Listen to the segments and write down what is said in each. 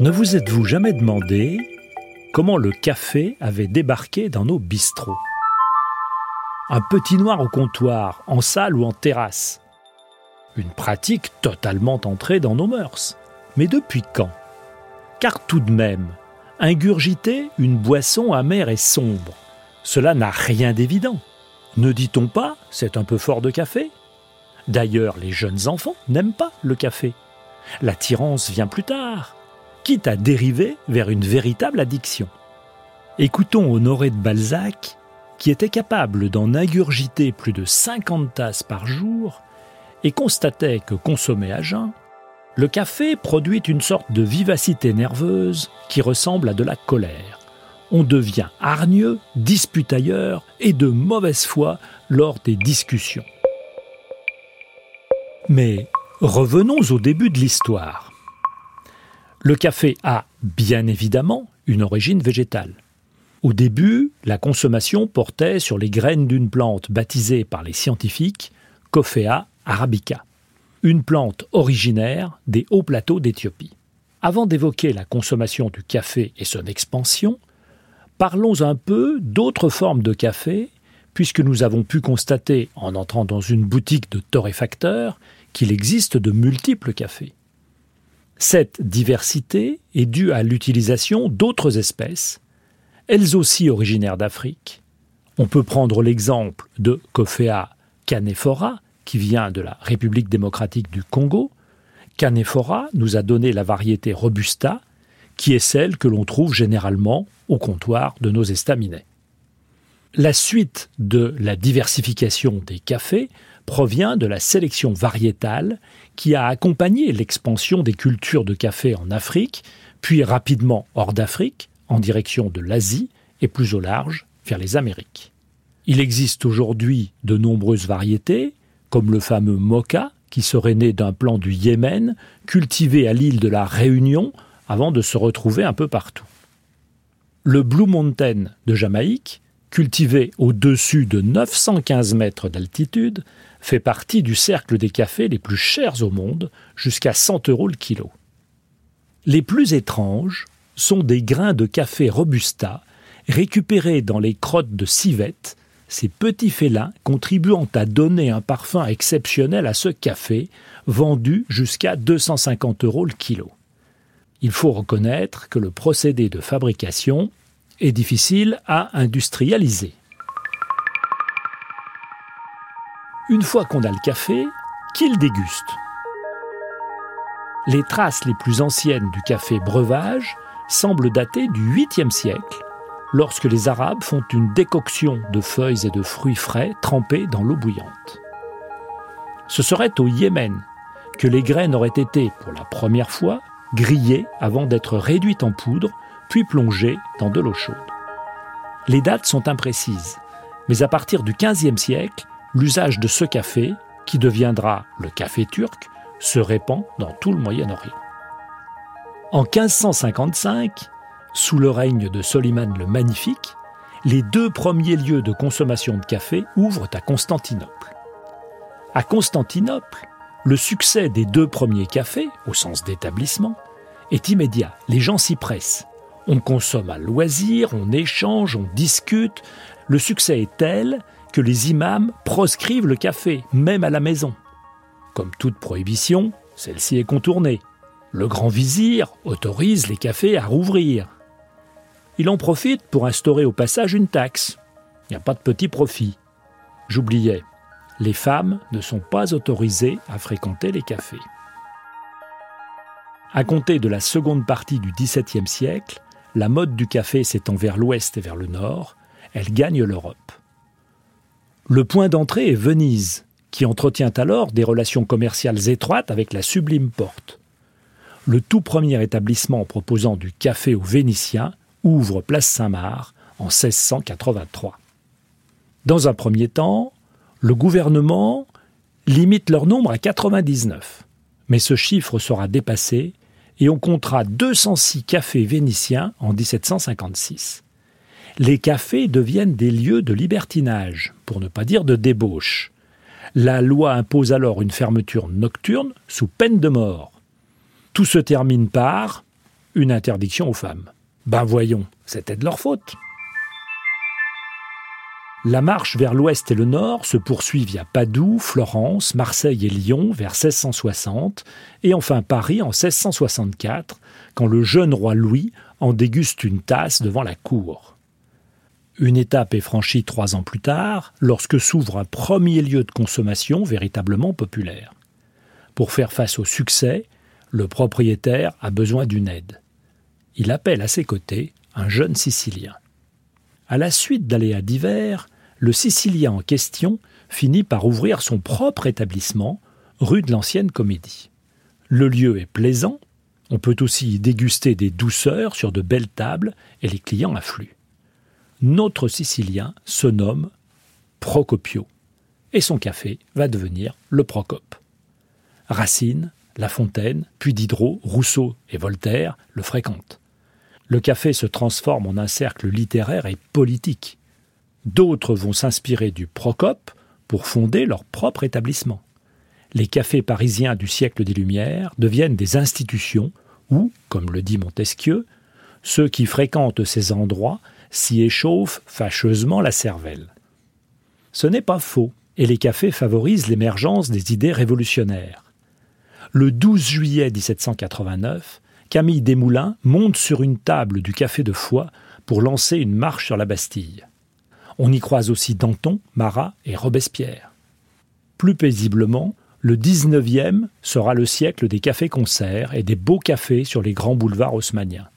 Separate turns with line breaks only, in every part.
Ne vous êtes-vous jamais demandé comment le café avait débarqué dans nos bistrots? Un petit noir au comptoir, en salle ou en terrasse? Une pratique totalement entrée dans nos mœurs. Mais depuis quand? Car tout de même, ingurgiter une boisson amère et sombre, cela n'a rien d'évident. Ne dit-on pas c'est un peu fort de café? D'ailleurs, les jeunes enfants n'aiment pas le café. L'attirance vient plus tard quitte à dériver vers une véritable addiction. Écoutons Honoré de Balzac, qui était capable d'en ingurgiter plus de 50 tasses par jour et constatait que consommé à jeun, le café produit une sorte de vivacité nerveuse qui ressemble à de la colère. On devient hargneux, disputailleur et de mauvaise foi lors des discussions. Mais revenons au début de l'histoire. Le café a, bien évidemment, une origine végétale. Au début, la consommation portait sur les graines d'une plante baptisée par les scientifiques Coffea arabica, une plante originaire des hauts plateaux d'Éthiopie. Avant d'évoquer la consommation du café et son expansion, parlons un peu d'autres formes de café, puisque nous avons pu constater, en entrant dans une boutique de torréfacteurs, qu'il existe de multiples cafés. Cette diversité est due à l'utilisation d'autres espèces, elles aussi originaires d'Afrique. On peut prendre l'exemple de Coffea canephora, qui vient de la République démocratique du Congo. Canephora nous a donné la variété Robusta, qui est celle que l'on trouve généralement au comptoir de nos estaminets. La suite de la diversification des cafés provient de la sélection variétale qui a accompagné l'expansion des cultures de café en Afrique, puis rapidement hors d'Afrique, en direction de l'Asie et plus au large, vers les Amériques. Il existe aujourd'hui de nombreuses variétés, comme le fameux Mocha, qui serait né d'un plant du Yémen, cultivé à l'île de la Réunion, avant de se retrouver un peu partout. Le Blue Mountain de Jamaïque, cultivé au-dessus de 915 mètres d'altitude, fait partie du cercle des cafés les plus chers au monde, jusqu'à 100 euros le kilo. Les plus étranges sont des grains de café robusta récupérés dans les crottes de civette, ces petits félins contribuant à donner un parfum exceptionnel à ce café, vendu jusqu'à 250 euros le kilo. Il faut reconnaître que le procédé de fabrication est difficile à industrialiser. Une fois qu'on a le café, qu'il déguste. Les traces les plus anciennes du café breuvage semblent dater du 8e siècle, lorsque les Arabes font une décoction de feuilles et de fruits frais trempés dans l'eau bouillante. Ce serait au Yémen que les graines auraient été, pour la première fois, grillées avant d'être réduites en poudre, puis plongées dans de l'eau chaude. Les dates sont imprécises, mais à partir du XVe siècle, l'usage de ce café, qui deviendra le café turc, se répand dans tout le Moyen-Orient. En 1555, sous le règne de Soliman le Magnifique, les deux premiers lieux de consommation de café ouvrent à Constantinople. À Constantinople, le succès des deux premiers cafés, au sens d'établissement, est immédiat. Les gens s'y pressent. On consomme à loisir, on échange, on discute. Le succès est tel que les imams proscrivent le café, même à la maison. Comme toute prohibition, celle-ci est contournée. Le grand vizir autorise les cafés à rouvrir. Il en profite pour instaurer au passage une taxe. Il n'y a pas de petit profit. J'oubliais, les femmes ne sont pas autorisées à fréquenter les cafés. À compter de la seconde partie du XVIIe siècle, la mode du café s'étend vers l'ouest et vers le nord, elle gagne l'Europe. Le point d'entrée est Venise, qui entretient alors des relations commerciales étroites avec la Sublime Porte. Le tout premier établissement proposant du café aux Vénitiens ouvre Place Saint-Marc en 1683. Dans un premier temps, le gouvernement limite leur nombre à 99, mais ce chiffre sera dépassé et on comptera 206 cafés vénitiens en 1756 les cafés deviennent des lieux de libertinage, pour ne pas dire de débauche. La loi impose alors une fermeture nocturne sous peine de mort. Tout se termine par une interdiction aux femmes. Ben voyons, c'était de leur faute. La marche vers l'ouest et le nord se poursuit via Padoue, Florence, Marseille et Lyon vers 1660, et enfin Paris en 1664, quand le jeune roi Louis en déguste une tasse devant la cour. Une étape est franchie trois ans plus tard, lorsque s'ouvre un premier lieu de consommation véritablement populaire. Pour faire face au succès, le propriétaire a besoin d'une aide. Il appelle à ses côtés un jeune Sicilien. À la suite d'aléas divers, le Sicilien en question finit par ouvrir son propre établissement, rue de l'Ancienne Comédie. Le lieu est plaisant, on peut aussi déguster des douceurs sur de belles tables et les clients affluent. Notre Sicilien se nomme Procopio et son café va devenir le Procope. Racine, La Fontaine, puis Diderot, Rousseau et Voltaire le fréquentent. Le café se transforme en un cercle littéraire et politique. D'autres vont s'inspirer du Procope pour fonder leur propre établissement. Les cafés parisiens du siècle des Lumières deviennent des institutions où, comme le dit Montesquieu, ceux qui fréquentent ces endroits s'y échauffent fâcheusement la cervelle. Ce n'est pas faux, et les cafés favorisent l'émergence des idées révolutionnaires. Le 12 juillet 1789, Camille Desmoulins monte sur une table du café de Foix pour lancer une marche sur la Bastille. On y croise aussi Danton, Marat et Robespierre. Plus paisiblement, le 19e sera le siècle des cafés-concerts et des beaux cafés sur les grands boulevards haussmanniens.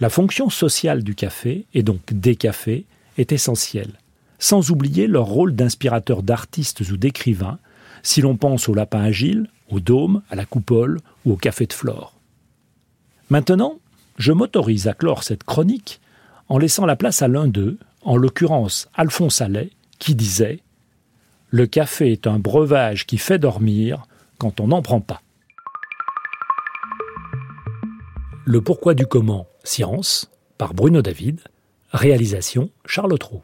La fonction sociale du café, et donc des cafés, est essentielle, sans oublier leur rôle d'inspirateur d'artistes ou d'écrivains, si l'on pense au lapin agile, au dôme, à la coupole ou au café de flore. Maintenant, je m'autorise à clore cette chronique en laissant la place à l'un d'eux, en l'occurrence Alphonse Allais, qui disait Le café est un breuvage qui fait dormir quand on n'en prend pas. Le pourquoi du comment, science, par Bruno David, réalisation Charles Trou.